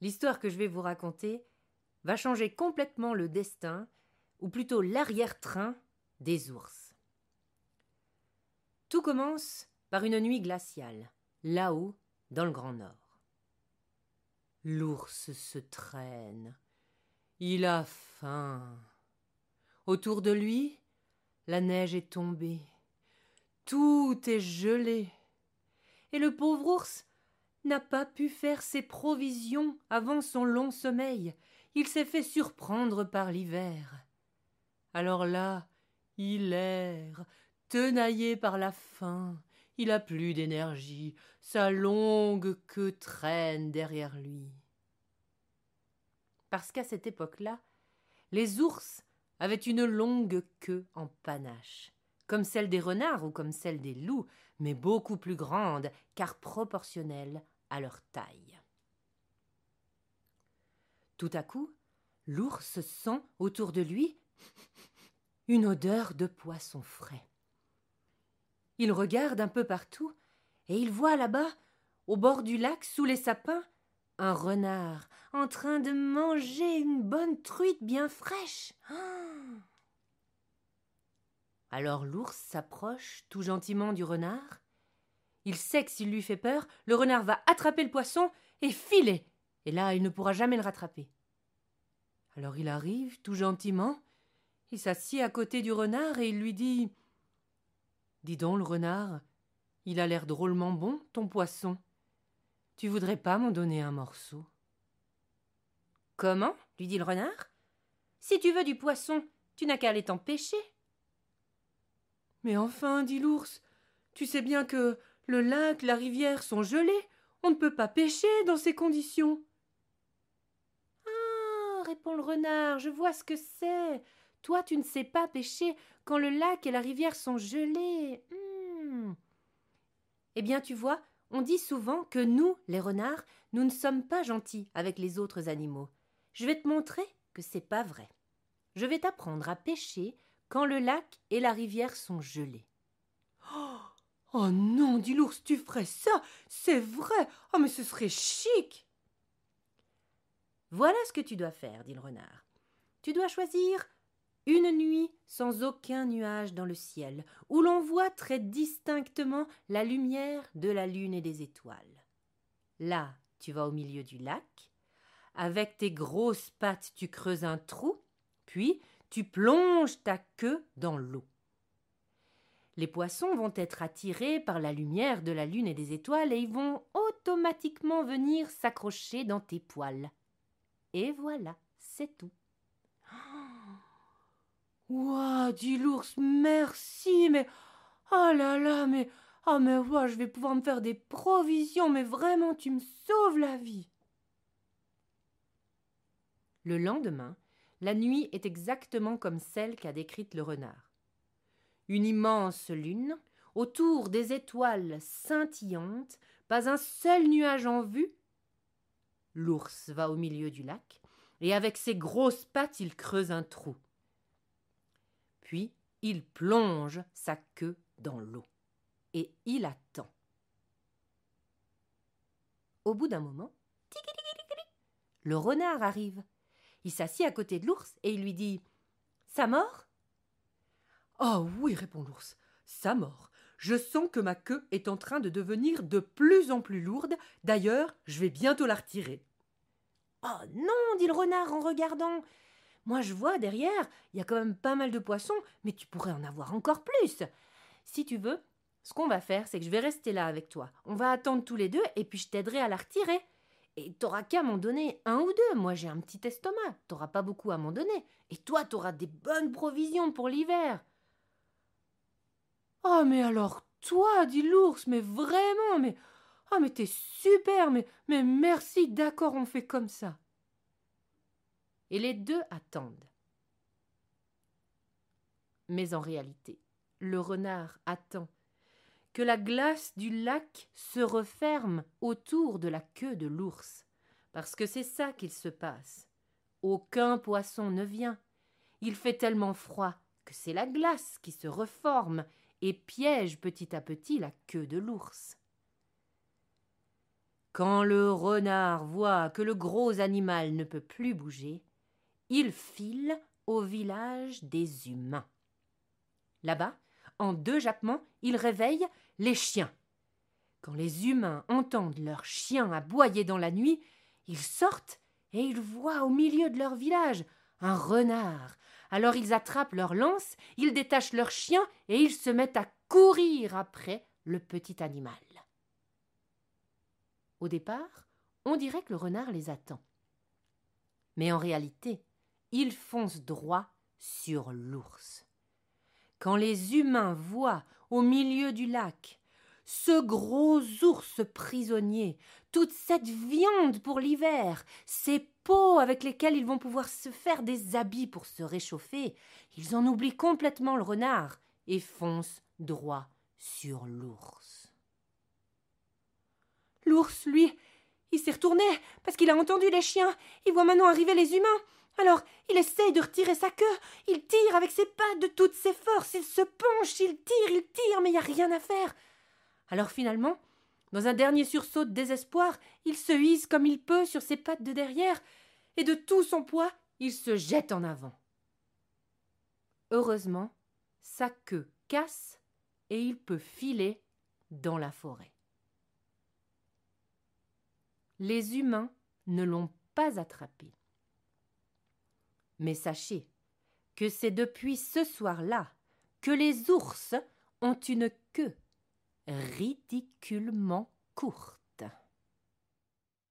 l'histoire que je vais vous raconter va changer complètement le destin, ou plutôt l'arrière-train, des ours. Tout commence par une nuit glaciale, là-haut, dans le Grand Nord. L'ours se traîne. Il a faim. Autour de lui, la neige est tombée. Tout est gelé. Et le pauvre ours n'a pas pu faire ses provisions avant son long sommeil. Il s'est fait surprendre par l'hiver. Alors là, il erre, tenaillé par la faim. Il a plus d'énergie, sa longue queue traîne derrière lui. Parce qu'à cette époque-là, les ours avaient une longue queue en panache, comme celle des renards ou comme celle des loups, mais beaucoup plus grande, car proportionnelle à leur taille. Tout à coup, l'ours sent autour de lui une odeur de poisson frais. Il regarde un peu partout et il voit là-bas, au bord du lac, sous les sapins, un renard en train de manger une bonne truite bien fraîche. Alors l'ours s'approche tout gentiment du renard. Il sait que s'il lui fait peur, le renard va attraper le poisson et filer, et là il ne pourra jamais le rattraper. Alors il arrive tout gentiment, il s'assied à côté du renard et il lui dit Dis donc, le renard, il a l'air drôlement bon, ton poisson. Tu voudrais pas m'en donner un morceau? Comment? lui dit le renard. Si tu veux du poisson, tu n'as qu'à aller t'en pêcher. Mais enfin, dit l'ours, tu sais bien que le lac, la rivière sont gelés. On ne peut pas pêcher dans ces conditions. Ah, répond le renard, je vois ce que c'est. Toi, tu ne sais pas pêcher quand le lac et la rivière sont gelés. Hmm. Eh bien, tu vois, on dit souvent que nous, les renards, nous ne sommes pas gentils avec les autres animaux. Je vais te montrer que c'est pas vrai. Je vais t'apprendre à pêcher quand le lac et la rivière sont gelés. Oh, non, dit l'ours, tu ferais ça? C'est vrai Oh, mais ce serait chic Voilà ce que tu dois faire, dit le renard. Tu dois choisir une nuit sans aucun nuage dans le ciel, où l'on voit très distinctement la lumière de la lune et des étoiles. Là, tu vas au milieu du lac, avec tes grosses pattes tu creuses un trou, puis tu plonges ta queue dans l'eau. Les poissons vont être attirés par la lumière de la lune et des étoiles et ils vont automatiquement venir s'accrocher dans tes poils. Et voilà, c'est tout. Ouah, dit l'ours, merci, mais. Oh là là, mais. Oh, mais ouah, je vais pouvoir me faire des provisions, mais vraiment, tu me sauves la vie. Le lendemain, la nuit est exactement comme celle qu'a décrite le renard. Une immense lune, autour des étoiles scintillantes, pas un seul nuage en vue. L'ours va au milieu du lac, et avec ses grosses pattes il creuse un trou. Puis il plonge sa queue dans l'eau. Et il attend. Au bout d'un moment, le renard arrive. Il s'assit à côté de l'ours et il lui dit Ça mord Ah oui, répond l'ours, ça mord. Je sens que ma queue est en train de devenir de plus en plus lourde. D'ailleurs, je vais bientôt la retirer. Oh non, dit le renard en regardant. Moi, je vois derrière, il y a quand même pas mal de poissons, mais tu pourrais en avoir encore plus. Si tu veux, ce qu'on va faire, c'est que je vais rester là avec toi. On va attendre tous les deux et puis je t'aiderai à la retirer. Et t'auras qu'à m'en donner un ou deux. Moi, j'ai un petit estomac. T'auras pas beaucoup à m'en donner. Et toi, t'auras des bonnes provisions pour l'hiver. Oh, mais alors, toi, dit l'ours, mais vraiment, mais. Oh, mais t'es super, mais, mais merci, d'accord, on fait comme ça et les deux attendent. Mais en réalité, le renard attend que la glace du lac se referme autour de la queue de l'ours, parce que c'est ça qu'il se passe. Aucun poisson ne vient. Il fait tellement froid que c'est la glace qui se reforme et piège petit à petit la queue de l'ours. Quand le renard voit que le gros animal ne peut plus bouger, il file au village des humains. Là-bas, en deux jappements, il réveille les chiens. Quand les humains entendent leurs chiens aboyer dans la nuit, ils sortent et ils voient au milieu de leur village un renard. Alors ils attrapent leurs lances, ils détachent leurs chiens et ils se mettent à courir après le petit animal. Au départ, on dirait que le renard les attend. Mais en réalité, il fonce droit sur l'ours. Quand les humains voient au milieu du lac ce gros ours prisonnier, toute cette viande pour l'hiver, ces peaux avec lesquelles ils vont pouvoir se faire des habits pour se réchauffer, ils en oublient complètement le renard et foncent droit sur l'ours. L'ours, lui, il s'est retourné parce qu'il a entendu les chiens. Il voit maintenant arriver les humains. Alors, il essaye de retirer sa queue. Il tire avec ses pattes de toutes ses forces. Il se penche, il tire, il tire, mais il n'y a rien à faire. Alors finalement, dans un dernier sursaut de désespoir, il se hisse comme il peut sur ses pattes de derrière, et de tout son poids, il se jette en avant. Heureusement, sa queue casse et il peut filer dans la forêt. Les humains ne l'ont pas attrapé. Mais sachez que c'est depuis ce soir-là que les ours ont une queue ridiculement courte.